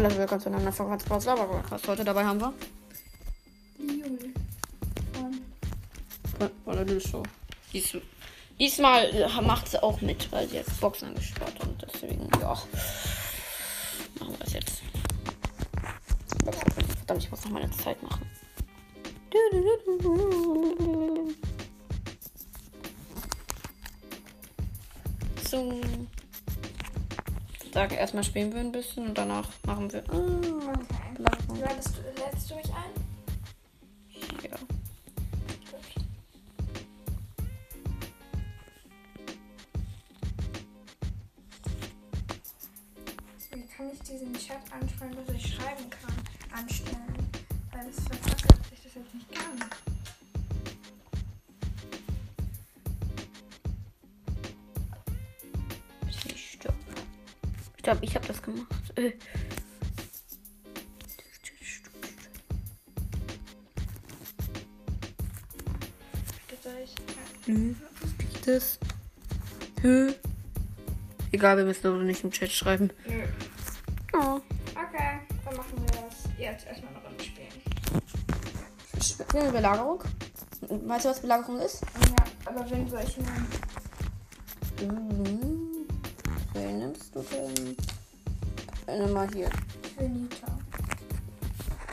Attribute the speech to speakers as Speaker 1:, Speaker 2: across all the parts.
Speaker 1: Hallo, willkommen zu einer Folge von Sports. Heute dabei haben wir.
Speaker 2: Juli. Und
Speaker 1: Oder du Show. Dies, diesmal äh, macht sie auch mit, weil sie jetzt Boxen angeschaut hat und deswegen, ja. Machen wir das jetzt. Verdammt, ich muss noch meine Zeit machen. So. Ich sage erstmal spielen wir ein bisschen und danach machen wir.
Speaker 2: Okay. Lädst du, lädst du mich ein?
Speaker 1: ja.
Speaker 2: Gut. Wie kann ich diesen Chat anschreiben, dass ich schreiben kann? Anstellen. Weil es verkackt, dass ich das jetzt nicht kann.
Speaker 1: Glaube, ich habe das gemacht. Äh. Nö. Das. Hö. Egal, wir müssen aber nicht im Chat schreiben.
Speaker 2: Nö.
Speaker 1: Oh.
Speaker 2: Okay, dann machen wir das jetzt erstmal eine Runde spielen.
Speaker 1: Spielen wir Belagerung? Weißt du, was Belagerung ist?
Speaker 2: Ja, aber wen soll ich nehmen?
Speaker 1: Mhm. Wen nimmst du denn? Nimm mal hier.
Speaker 2: Will Nita.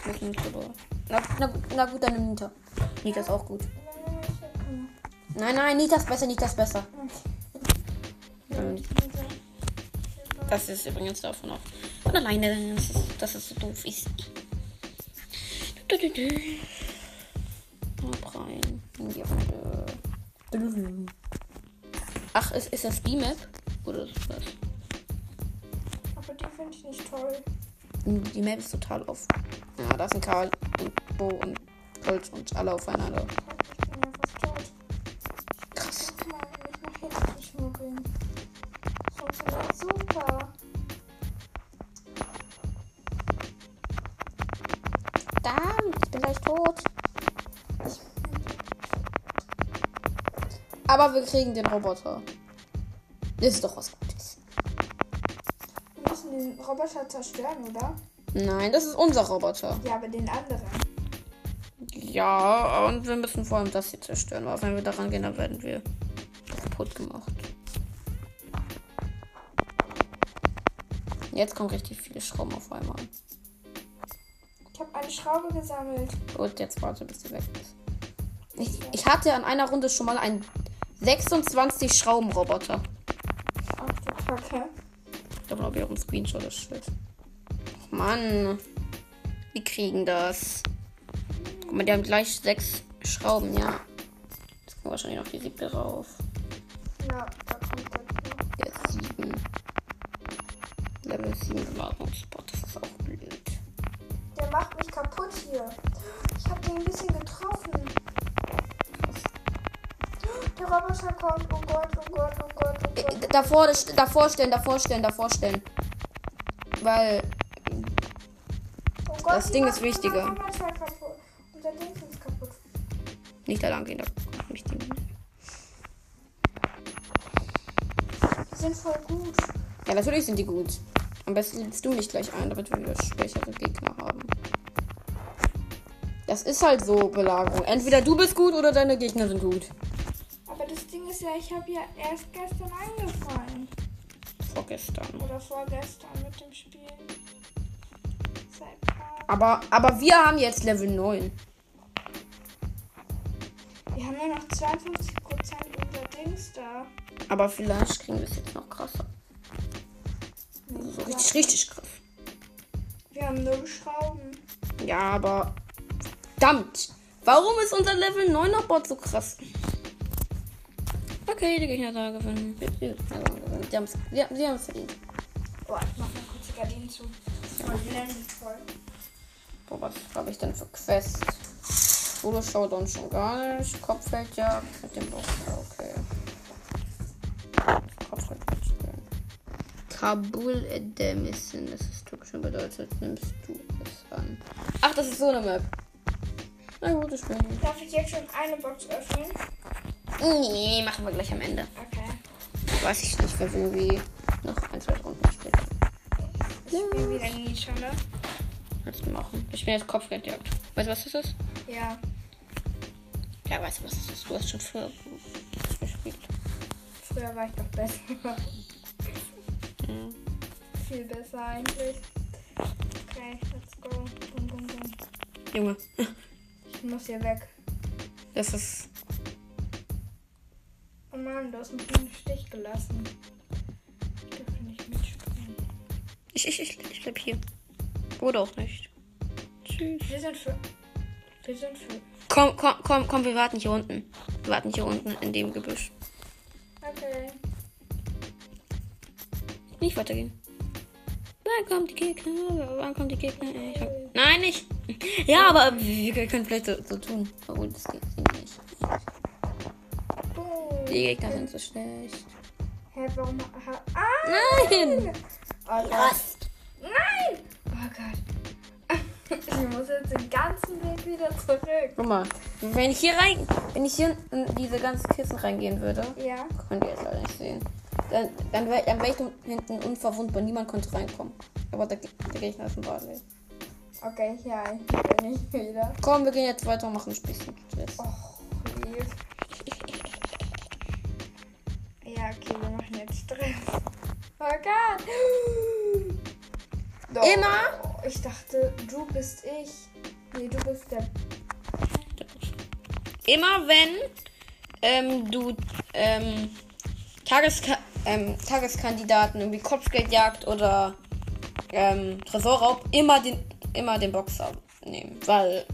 Speaker 1: Nicht Nita, oder? Na, na, na gut, dann nimm Nita. Nita ist auch gut. Nein, nein, Nita ist besser, Nita ist besser. Ähm, Das ist übrigens davon auch. Von alleine, dass es, dass es so doof ist. Du, du, du. Hab rein. Die. Ach, ist, ist das B-Map? Oder ist das?
Speaker 2: Aber die finde ich nicht toll.
Speaker 1: Die Map ist total offen. Ja, da sind Karl und Bo und Colt und alle aufeinander.
Speaker 2: Ich bin ja fast tot.
Speaker 1: Krass.
Speaker 2: Guck mal, mich nach hinten schmuggeln. Funktioniert super.
Speaker 1: Verdammt, ich bin gleich tot. Aber wir kriegen den Roboter. Das ist doch was Gutes.
Speaker 2: Wir müssen den Roboter zerstören, oder?
Speaker 1: Nein, das ist unser Roboter.
Speaker 2: Ja, aber den anderen.
Speaker 1: Ja, und wir müssen vor allem das hier zerstören, weil wenn wir daran gehen, dann werden wir kaputt gemacht. Jetzt kommen richtig viele Schrauben auf einmal.
Speaker 2: Ich habe eine Schraube gesammelt.
Speaker 1: Gut, jetzt warte, bis sie weg ist. Ich, ich hatte an einer Runde schon mal einen 26 Schraubenroboter. Ich glaube, ob ihr auch einen Screenshot ist shit. Mann. Wir kriegen das. Guck mal, die haben gleich sechs Schrauben, ja. Jetzt kommt wahrscheinlich noch die siebte rauf.
Speaker 2: Ja, da kommt der.
Speaker 1: Jetzt sieben. Level 7 Bewahrungsspot. Das ist auch blöd.
Speaker 2: Der macht mich kaputt hier. Ich habe den ein bisschen getroffen. Roboter kommt. Oh Gott, oh Gott, oh Gott, oh Gott.
Speaker 1: Davor, davor stellen, davor stellen, davor stellen. Weil,
Speaker 2: Oh Gott,
Speaker 1: das Ding ist wichtiger.
Speaker 2: unser Roboter kaputt. Unser Ding ist kaputt.
Speaker 1: nicht da lang gehen, da kommt nicht die.
Speaker 2: Die sind voll gut.
Speaker 1: Ja, natürlich sind die gut. Am besten lädst du nicht gleich ein, damit wir wieder schwächere Gegner haben. Das ist halt so, Belagerung. Entweder du bist gut oder deine Gegner sind gut.
Speaker 2: Aber das Ding ist ja, ich habe ja erst gestern angefangen.
Speaker 1: Vorgestern.
Speaker 2: Oder vorgestern mit dem Spiel.
Speaker 1: Aber, aber wir haben jetzt Level 9.
Speaker 2: Wir haben nur noch 52% unser Dings da.
Speaker 1: Aber vielleicht kriegen wir es jetzt noch krasser. So richtig, richtig krass.
Speaker 2: Wir haben null Schrauben.
Speaker 1: Ja, aber. Verdammt! Warum ist unser Level 9er Bot so krass? Okay, die Gegner. Die haben es die, haben- haben's verdient.
Speaker 2: Boah, ich mach mal kurz die Gardinen zu. Voll blendend voll.
Speaker 1: Boah, was habe ich denn für Quest? Solo Showdown schon gar nicht. Kopfgeldjagd mit dem Boss. Ja, okay. Kopfgeldjagd spielen. Kabul Edemissen. Das ist türkisch und bedeutet, nimmst du es an. Ach, das ist so eine Map. Na gut, ich bin.
Speaker 2: Darf ich jetzt schon eine Box öffnen?
Speaker 1: Nee, machen wir gleich am Ende.
Speaker 2: Okay.
Speaker 1: Weiß ich nicht, wir irgendwie noch ein, zwei Runden
Speaker 2: wieder ne?
Speaker 1: Kannst du machen. Ich bin jetzt Kopfgeldjagd. Weißt du, was das ist?
Speaker 2: Ja.
Speaker 1: Ja, weißt du, was das ist? Du hast schon früher gespielt.
Speaker 2: Früher war ich doch besser.
Speaker 1: Mhm.
Speaker 2: Viel besser eigentlich. Okay, let's go. Bum, bum, bum.
Speaker 1: Junge,
Speaker 2: Ich muss hier weg.
Speaker 1: das ist.
Speaker 2: Mann, du hast mich im Stich gelassen. Ich dürfte nicht mitspringen.
Speaker 1: Ich, ich, ich, ich bleib hier. Oder auch nicht. Tschüss.
Speaker 2: Wir sind für. Wir sind für.
Speaker 1: Komm, komm, komm, komm, wir warten hier unten. Wir warten hier unten in dem Gebüsch.
Speaker 2: Okay.
Speaker 1: Nicht weitergehen. Wann kommt die Gegner? Wann kommt die Gegner? Ich hab... Nein, nicht. Ja, aber wir können vielleicht so, so tun. Obwohl, das geht. Die Gegner sind so schlecht.
Speaker 2: Hä, warum. Ha, ah!
Speaker 1: Nein!
Speaker 2: Oh, Gott. Nein! Oh Gott. Ich muss jetzt den ganzen Weg wieder zurück.
Speaker 1: Guck mal, wenn ich hier rein, wenn ich hier in diese ganzen Kissen reingehen würde,
Speaker 2: Ja.
Speaker 1: könnt ihr jetzt leider nicht sehen. Dann, dann wäre wär ich hinten unverwundbar, niemand konnte reinkommen. Aber der, der Gegner ist ein Barley.
Speaker 2: Okay, ja, ich bin nicht wieder.
Speaker 1: Komm, wir gehen jetzt weiter und machen ein bisschen Stress.
Speaker 2: Oh, Oh Gott. Doch.
Speaker 1: Immer?
Speaker 2: Ich dachte, du bist ich. Nee, du bist der.
Speaker 1: Immer wenn ähm, du ähm, Tageska ähm, Tageskandidaten irgendwie Kopfgeldjagd oder ähm, Tresorraub immer den immer den Boxer nehmen, weil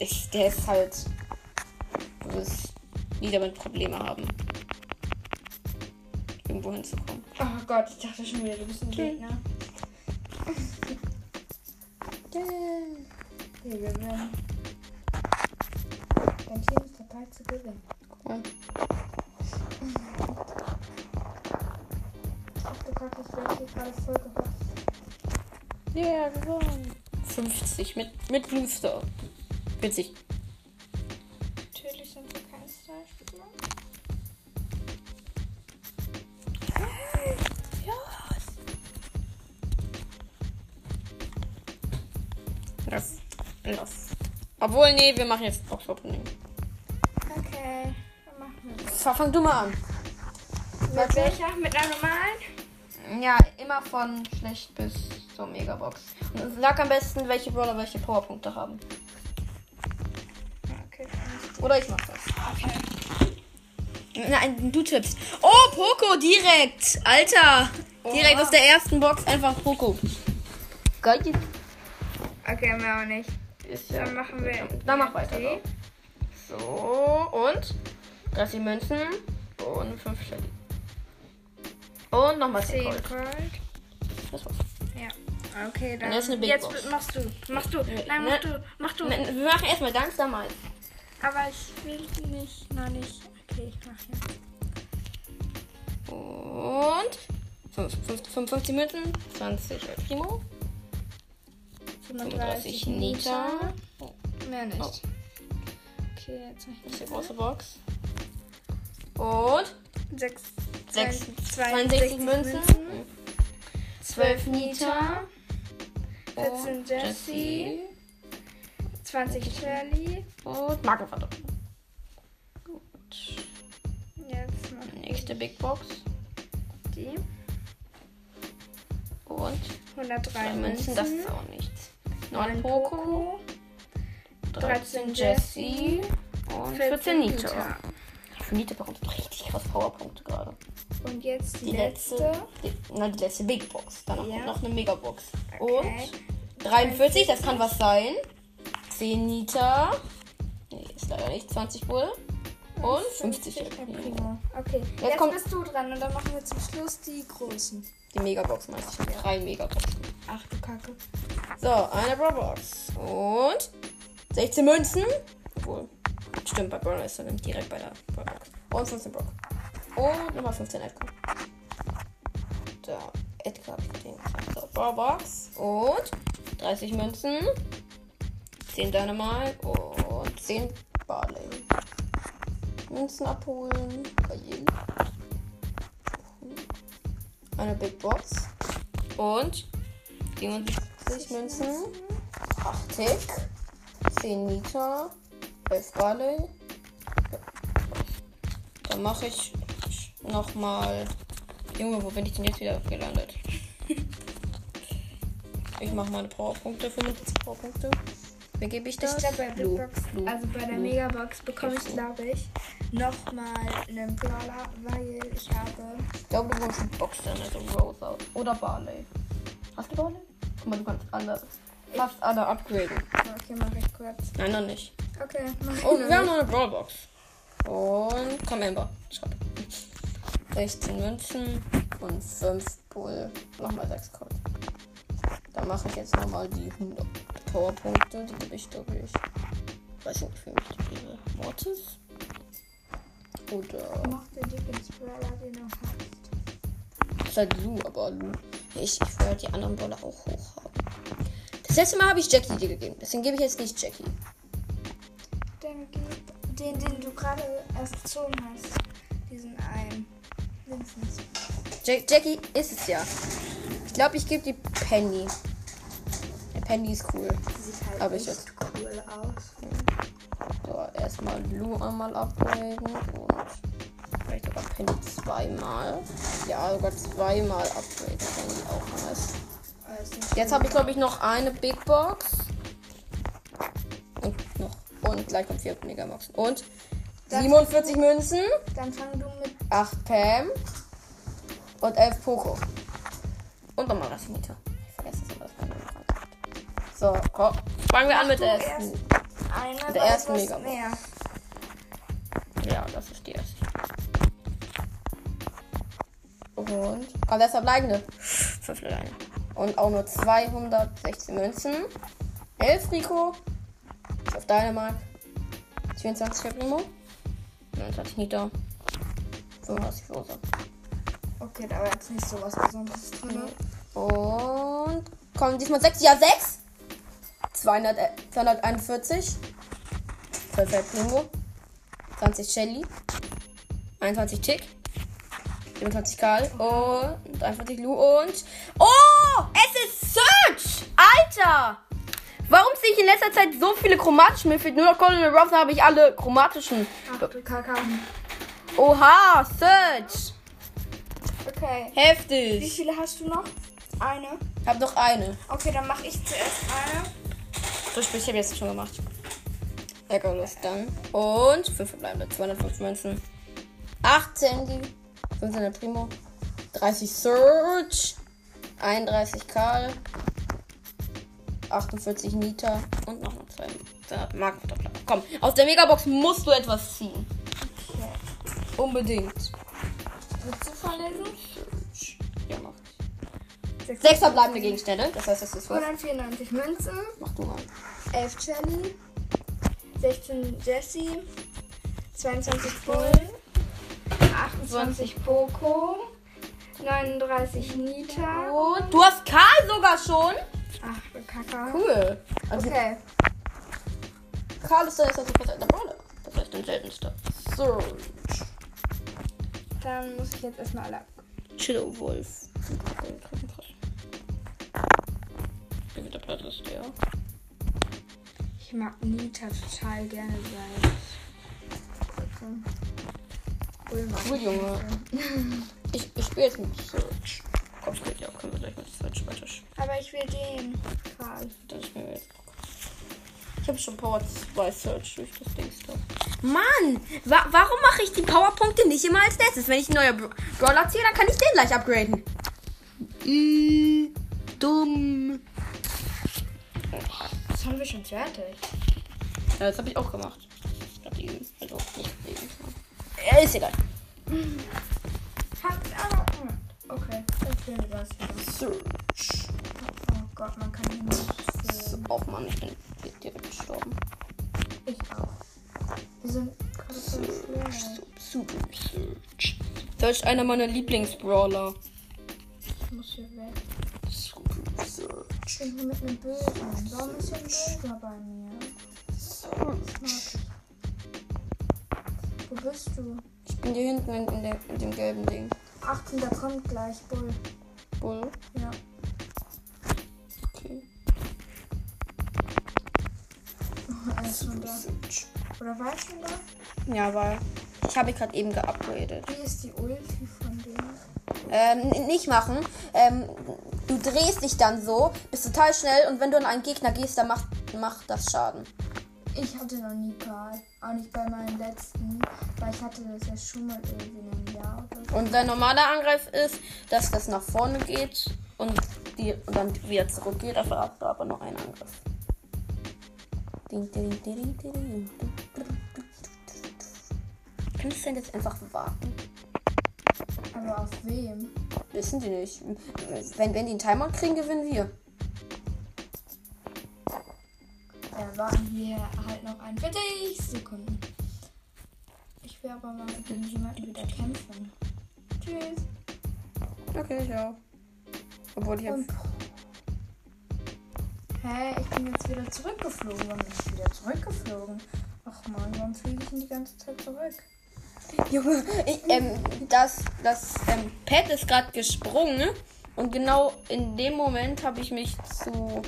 Speaker 1: ich, der ist halt du wirst nie damit Probleme haben irgendwo hinzukommen.
Speaker 2: Oh Gott, ich dachte schon wieder, du bist ein Gegner. Wir gewinnen. Dein Team ist dabei zu gewinnen.
Speaker 1: Cool.
Speaker 2: Ach du Kacke, ich werde gerade voll gehört.
Speaker 1: Ja, gewonnen. 50 mit, mit Bluestar. Witzig. Obwohl, nee, wir machen jetzt Box Opening.
Speaker 2: Okay, dann machen wir das.
Speaker 1: Fa- Fang du mal an.
Speaker 2: Mit welcher? Mit einer normalen?
Speaker 1: Ja, immer von schlecht bis zur Megabox. Und sag am besten, welche Brawler welche Powerpunkte haben.
Speaker 2: Okay.
Speaker 1: Oder ich mach das.
Speaker 2: Okay.
Speaker 1: Nein, du tippst. Oh, Poco direkt. Alter. Direkt
Speaker 2: Oha.
Speaker 1: aus der ersten Box einfach Poco. Geil.
Speaker 2: Okay, mehr auch nicht.
Speaker 1: Ist ja.
Speaker 2: Dann machen wir.
Speaker 1: Dann mach weiter.
Speaker 2: die.
Speaker 1: So, und 30 Münzen und 5 Shelly. Und nochmal 10
Speaker 2: 10
Speaker 1: Gold. Das war's.
Speaker 2: Ja. Okay, dann.
Speaker 1: Jetzt Box.
Speaker 2: machst du. Machst du.
Speaker 1: Nee,
Speaker 2: Nein,
Speaker 1: ne.
Speaker 2: mach du. Mach du.
Speaker 1: Ne, Wir machen erstmal ganz normal.
Speaker 2: Aber ich will nicht. Noch nicht. Okay, ich mach jetzt.
Speaker 1: Und 5, 55 Münzen, 20 El Primo, 35 Nita. Oh,
Speaker 2: Mehr nicht.
Speaker 1: Oh.
Speaker 2: Okay, jetzt mach
Speaker 1: das
Speaker 2: ich
Speaker 1: ist die große Box. Und
Speaker 2: 6,
Speaker 1: 6, 62 Münzen, 12 Nita,
Speaker 2: 14
Speaker 1: und
Speaker 2: Jessie, 20 Shelly.
Speaker 1: und Markenverdopplung. Gut.
Speaker 2: Jetzt noch
Speaker 1: Nächste Big Box.
Speaker 2: die.
Speaker 1: Und
Speaker 2: 103
Speaker 1: 3 Münzen, das ist auch nichts. 9
Speaker 2: 9
Speaker 1: Poco, 13 Jessie und 14 Nita. Für Nita bekommt richtig krass Powerpunkte gerade.
Speaker 2: Und jetzt die,
Speaker 1: Die letzte.
Speaker 2: letzte.
Speaker 1: Die, na, die letzte Big Box. Dann
Speaker 2: Ja.
Speaker 1: kommt noch eine Megabox.
Speaker 2: Okay.
Speaker 1: Und 43, das kann was sein. 10 Nita. Nee, ist leider nicht. 20 wohl. Und 50
Speaker 2: El
Speaker 1: El Primo.
Speaker 2: Primo. Okay, jetzt,
Speaker 1: kommt-
Speaker 2: bist du dran und dann machen wir zum Schluss die großen.
Speaker 1: Die Megabox meinst du? Drei Megaboxen.
Speaker 2: Ach du Kacke.
Speaker 1: So, eine Brawlbox. Und 16 Münzen. Obwohl, stimmt, bei Brawler ist er direkt bei der Brawlbox. Und 15 Brock. Und nochmal 15 Edgar. Da, Edgar hab ich den. So, Brawlbox. Und 30 Münzen. 10 Dynamite und 10 Barley. Münzen abholen. Geil. Eine Big Box. Und 77 Münzen. 8 Tick. 10 Nita. 11 Barley. Dann mache ich nochmal. Junge, wo bin ich denn jetzt wieder gelandet? ich mache meine Powerpunkte, 75 Powerpunkte. Wer gebe ich das?
Speaker 2: Ich glaube, bei
Speaker 1: Lu,
Speaker 2: Box,
Speaker 1: Lu,
Speaker 2: also bei der
Speaker 1: Lu.
Speaker 2: Megabox bekomme ich, glaube ich, nochmal einen Brawler, weil ich habe.
Speaker 1: Ich glaube, du eine Box dann, also Rose aus. Oder Barley. Hast du Barley? Guck mal, du kannst alle, fast alle upgraden.
Speaker 2: Okay, mache ich kurz.
Speaker 1: Nein, noch nicht.
Speaker 2: Okay, mach ich
Speaker 1: Oh, wir haben noch eine Brawlbox. Und komm, Ember. Schreib. 16 Münzen und 5 Bull. Nochmal 6 Code. Dann mache ich jetzt nochmal die 100 Powerpunkte. Die gebe ich, glaube ich. Weiß nicht, wie ich die gebe. Mortis? Oder.
Speaker 2: Mach den Lieblingsbrawler, den du hast.
Speaker 1: Das ist halt Lu, aber Lu. Ich, ich will halt die anderen Brawler auch hoch haben. Das letzte Mal habe ich Jackie dir gegeben. Deswegen gebe ich jetzt nicht Jackie.
Speaker 2: Dann gib den, den du gerade erst gezogen hast. Diesen einen. Vincent.
Speaker 1: Ja Jackie ist es ja. Ich glaube, ich gebe die Penny. Der Penny ist cool.
Speaker 2: Sieht halt
Speaker 1: Aber ich jetzt-
Speaker 2: cool aus.
Speaker 1: So, erstmal Lu einmal upgraden und vielleicht sogar Penny zweimal. Ja, sogar zweimal upgraden. Penny auch nice.
Speaker 2: Nicht
Speaker 1: Jetzt habe ich, glaube ich, noch eine Big Box. Und noch. Und gleich kommt vier Megaboxen. Und
Speaker 2: Das-
Speaker 1: 47 Münzen,
Speaker 2: Dann fang du mit
Speaker 1: 8 Pam und 11 Poco. Und nochmal das Mieter. Ich vergesse es immer, dass man hat. So, komm. Fangen wir an mit
Speaker 2: du
Speaker 1: der
Speaker 2: erst
Speaker 1: ersten.
Speaker 2: eine,
Speaker 1: Der
Speaker 2: weil
Speaker 1: ersten Megabox.
Speaker 2: mehr.
Speaker 1: Ja, das ist die erste. Und. Aber ist der bleibende. Fünf alleine. Und auch nur 216 Münzen. 11 Rico. Auf Dynamite. 24 Primo. 29 Nita. 85 Rosa.
Speaker 2: Okay, da war jetzt nicht so was Besonderes drin.
Speaker 1: Und. Kommen diesmal 6. Ja, 6. 200, äh, 241. 12 El Primo. 20 Shelly. 21 Tick. 27 Karl. Und 41 Lu. Und. Oh! Es ist Search! Alter! Warum sehe ich in letzter Zeit so viele chromatische? Mir fehlt nur noch Colonel Ruffs, habe ich alle chromatischen.
Speaker 2: Ach du Kaka.
Speaker 1: Oha! Search!
Speaker 2: Okay. Wie
Speaker 1: Heftig!
Speaker 2: viele hast du noch? Eine.
Speaker 1: Hab noch eine.
Speaker 2: Okay, dann mache ich zuerst eine.
Speaker 1: So ich habe jetzt schon gemacht. Ärgerlos dann. Und 5 verbleibende. 205 Münzen. 18 die. 15 der Primo. 30 Surge. 31 Karl. 48 Nita. Und noch mal 2 Marken. Komm, aus der Megabox musst du etwas ziehen.
Speaker 2: Okay.
Speaker 1: Unbedingt.
Speaker 2: Willst du vorlesen?
Speaker 1: Ja, mach.
Speaker 2: Sechs-
Speaker 1: 6 verbleibende Gegenstände. Das heißt, das ist was.
Speaker 2: 194 Münzen,
Speaker 1: Mach du mal.
Speaker 2: 11 Jelly, 16 Jessie, 22 Bull, 28 Poco, 39 Nita.
Speaker 1: Und du hast Karl sogar schon.
Speaker 2: Ach, du Kaka.
Speaker 1: Cool. Also
Speaker 2: Okay,
Speaker 1: Karl ist der erste der Brawler. Das heißt den seltenste. Surge.
Speaker 2: dann muss ich jetzt erstmal alle ab.
Speaker 1: Chillo Wolf. Der Platz ist der?
Speaker 2: Ich mag Nita total gerne sein. Ich
Speaker 1: Junge. Ich, ich spiele jetzt mit Surge. Komm, spiel ja, können wir gleich mit Surge weiter.
Speaker 2: Aber ich will den, Karl.
Speaker 1: Dann spielen wir jetzt. Ich habe schon Power 2 Surge durch das Ding. Mann! Wa warum mache ich die Powerpunkte nicht immer als letztes? Wenn ich einen neuen Bra- Brawler ziehe, dann kann ich den gleich upgraden. Äh, dumm.
Speaker 2: Das haben wir schon fertig.
Speaker 1: Ja, das habe ich auch gemacht. Ist egal.
Speaker 2: Hat aber. Okay, dann führen wir das wieder.
Speaker 1: Search.
Speaker 2: Oh Gott, man kann hier nicht führen.
Speaker 1: Oh Mann, ich bin direkt gestorben.
Speaker 2: Ich auch. Wir sind schwer.
Speaker 1: Super Search. Search einer meiner Lieblingsbrawler.
Speaker 2: Ich muss hier weg.
Speaker 1: Super Search.
Speaker 2: Ich bin hier mit einem Bösen. Warum ist hier ein Böser bei mir?
Speaker 1: Search.
Speaker 2: Bist du?
Speaker 1: Ich bin hier hinten in, in, der, in dem gelben Ding.
Speaker 2: 18. Da kommt gleich Bull.
Speaker 1: Bull.
Speaker 2: Ja.
Speaker 1: Okay.
Speaker 2: Ist schon da. Oder war er schon da?
Speaker 1: Ja, weil ich habe gerade eben geupgradet.
Speaker 2: Wie ist die Ulti von dem?
Speaker 1: Ähm, nicht machen. Ähm, du drehst dich dann so, bist total schnell und wenn du an einen Gegner gehst, dann macht, macht das Schaden.
Speaker 2: Ich hatte noch nie Karl. Auch nicht bei meinen letzten. Weil ich hatte das ja schon mal irgendwie in einem Jahr oder so.
Speaker 1: Und wenn normaler Angriff ist, dass das nach vorne geht und, die, und dann wieder zurückgeht, dafür hast du aber nur einen Angriff. Ding, ding. Kannst du denn jetzt einfach warten?
Speaker 2: Aber auf wem?
Speaker 1: Wissen die nicht. Wenn, wenn die einen Timer kriegen, gewinnen wir.
Speaker 2: Dann warten wir halt noch 41 Sekunden. Ich will aber mal gegen jemanden wieder kämpfen. Tschüss.
Speaker 1: Okay, ich auch. Obwohl ich
Speaker 2: Und. Hä, ich bin jetzt wieder zurückgeflogen. Warum bin ich wieder zurückgeflogen? Ach man, warum fliege ich denn die ganze Zeit zurück?
Speaker 1: Junge, ich, ähm, das, das ähm, Pad ist gerade gesprungen und genau in dem Moment habe ich mich zu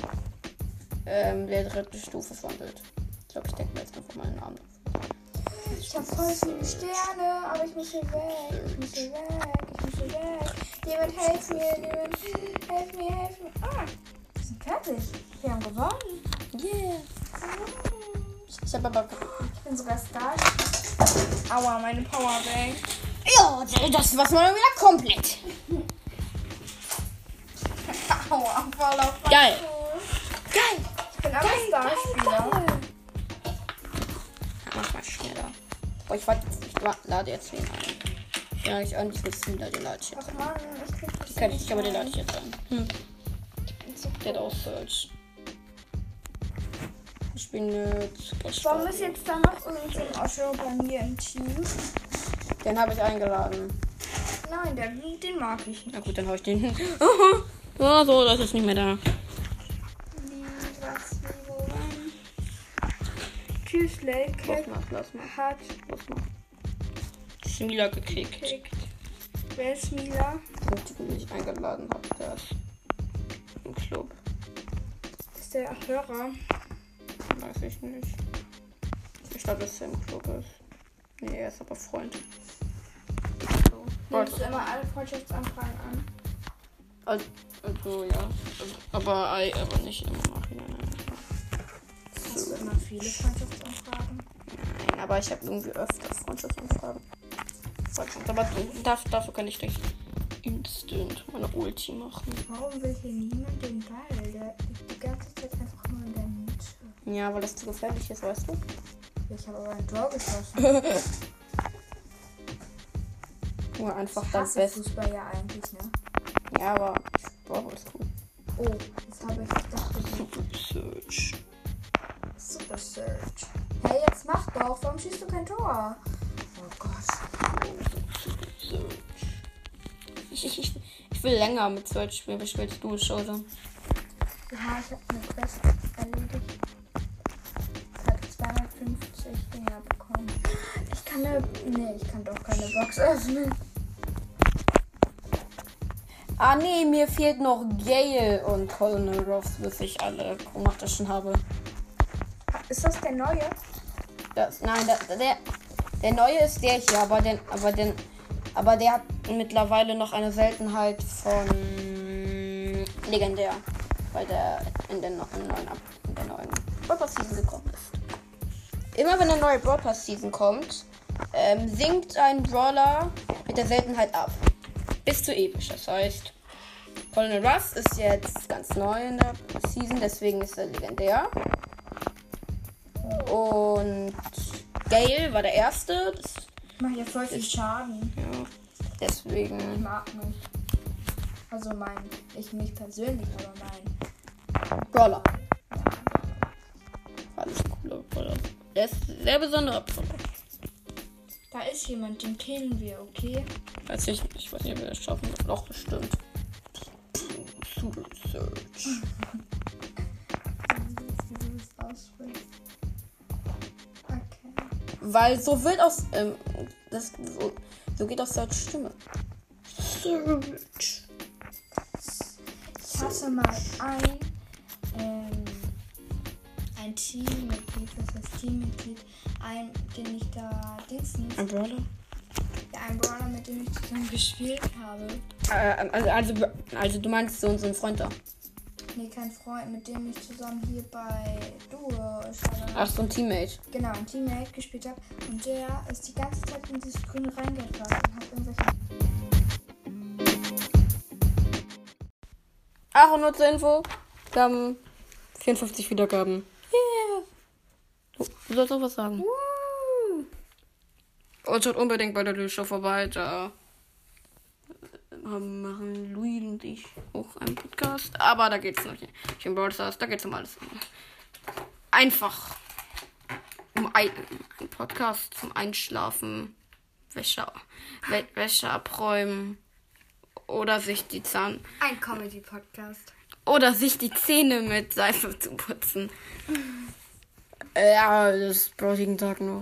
Speaker 1: ähm, der dritten Stufe verwandelt. Ich glaube, ich denke mir jetzt einfach meinen Namen.
Speaker 2: Ich habe voll viele Sterne, aber ich muss hier weg. Ich muss hier weg. Ich muss hier weg. Jemand helft mir. Jemand helft mir, helft mir. Ah, wir sind fertig. Wir haben gewonnen.
Speaker 1: Yeah. Ich habe aber.
Speaker 2: Ich bin sogar Star. Aua, meine Powerbank.
Speaker 1: Ja, das war's mal wieder komplett.
Speaker 2: Aua, voll auf
Speaker 1: Geil. Geil.
Speaker 2: Aber Starspieler.
Speaker 1: Mach mal schneller. Boah, ich warte jetzt. Ich lade jetzt wen ein. Ja, ich an diesen Spieler, den lade ich jetzt.
Speaker 2: Ach man, ich krieg das
Speaker 1: Die kann ich
Speaker 2: nicht
Speaker 1: nicht, aber den lade ich jetzt an. Hm.
Speaker 2: Ich bin so
Speaker 1: Der hat auch Search. Ich bin jetzt.
Speaker 2: Warum ist jetzt da noch irgend so ein Osho bei mir im Team?
Speaker 1: Den habe ich eingeladen.
Speaker 2: Nein, der, den mag ich nicht.
Speaker 1: Na gut, dann hau ich den hin. Ja, so, das ist nicht mehr da.
Speaker 2: Tschüss,
Speaker 1: Lass
Speaker 2: Lake
Speaker 1: mal, lass mal,
Speaker 2: hat
Speaker 1: lass mal. Schmieler gekickt.
Speaker 2: gekickt. Wer ist Mila?
Speaker 1: Den Typen, den ich eingeladen habe, der ist im Club.
Speaker 2: Ist der Hörer?
Speaker 1: Weiß ich nicht. Ich glaube, dass er im Club ist. Nee, er ist aber Freund. So.
Speaker 2: Nimmst du immer alle Freundschaftsanfragen an?
Speaker 1: Also, also ja. Aber, ei, aber nicht immer
Speaker 2: viele Freundschaftsanfragen?
Speaker 1: Nein, aber ich habe irgendwie öfter Freundschaftsanfragen. Freundschaft, Aber dafür, dafür kann ich nicht instant meine Ulti machen.
Speaker 2: Warum will hier niemand den Ball? Der die ganze Zeit einfach nur in der Mitte.
Speaker 1: Ja, weil das zu gefährlich ist, weißt du?
Speaker 2: Ich habe aber einen Draw geschossen.
Speaker 1: Nur einfach
Speaker 2: Ich
Speaker 1: das Beste.
Speaker 2: Fußball ja eigentlich, ne?
Speaker 1: Ja, aber Brawl ist cool.
Speaker 2: Oh,
Speaker 1: will länger mit Search spielen. Wie spielst du oder?
Speaker 2: Ja, ich habe eine Quest erledigt. Ich habe 250 Dinger bekommen. Ich kann eine. Nee, ich kann doch keine Box öffnen.
Speaker 1: Ah, nee, mir fehlt noch Gale und Colonel Ruffs, bis ich alle chromatischen habe.
Speaker 2: Ist das der neue?
Speaker 1: Das, nein, der, der, der neue ist der hier, aber, den, aber, den, aber der hat mittlerweile noch eine Seltenheit von legendär, weil der in der, no- in neuen, Ab- in der neuen Brawl Pass Season gekommen ist. Immer wenn eine neue Brawl Pass Season kommt, ähm, sinkt ein Brawler mit der Seltenheit ab. Bis zu episch. Das heißt, Colonel Russ ist jetzt ganz neu in der Season, deswegen ist er legendär. Und Gale war der erste. Das,
Speaker 2: Ich mache ja voll viel Schaden.
Speaker 1: ja,
Speaker 2: Ich
Speaker 1: deswegen.
Speaker 2: mag mich. Also mein. Ich mich persönlich, aber mein.
Speaker 1: Brawler. Alles coole Brawler. Der ist ein sehr besonderer Brawler.
Speaker 2: Da ist jemand, den kennen wir, okay?
Speaker 1: Weiß ich nicht. Ich weiß nicht, ob wir das schaffen. Doch, bestimmt. Super Search.
Speaker 2: Okay.
Speaker 1: Weil so wird aus. Ähm, Das, so, so geht das als Stimme. Surge.
Speaker 2: Ich hatte mal ein, ähm, ein Teammitglied, was heißt Teammitglied, ein, den ich da Dingsens,
Speaker 1: Ein Brawler?
Speaker 2: ja, ein Brawler, mit dem ich zusammen gespielt habe.
Speaker 1: Äh, also, also, also du meinst so unseren Freund da.
Speaker 2: Nee, kein Freund, mit dem ich zusammen hier bei Duo
Speaker 1: Ach, so ein Teammate.
Speaker 2: genau, ein Teammate gespielt habe. Und der ist die ganze Zeit in dieses Grüne reingefahren und hat irgendwelche
Speaker 1: Ach, und nur zur Info. Wir haben 54 Wiedergaben. Yeah. Du, du sollst auch was sagen. Und schaut unbedingt bei der Löscher vorbei. Da haben- machen Louis und ich auch einen Podcast. Aber da geht's noch nicht um Brawl Stars. Da geht's um alles. Einfach um ein, ein Podcast zum Einschlafen, Wäsche, Wä Wäsche abräumen oder sich die Zahn
Speaker 2: Ein Comedy-Podcast.
Speaker 1: oder sich die Zähne mit Seife zu putzen. Ja, das brauche ich jeden Tag nur.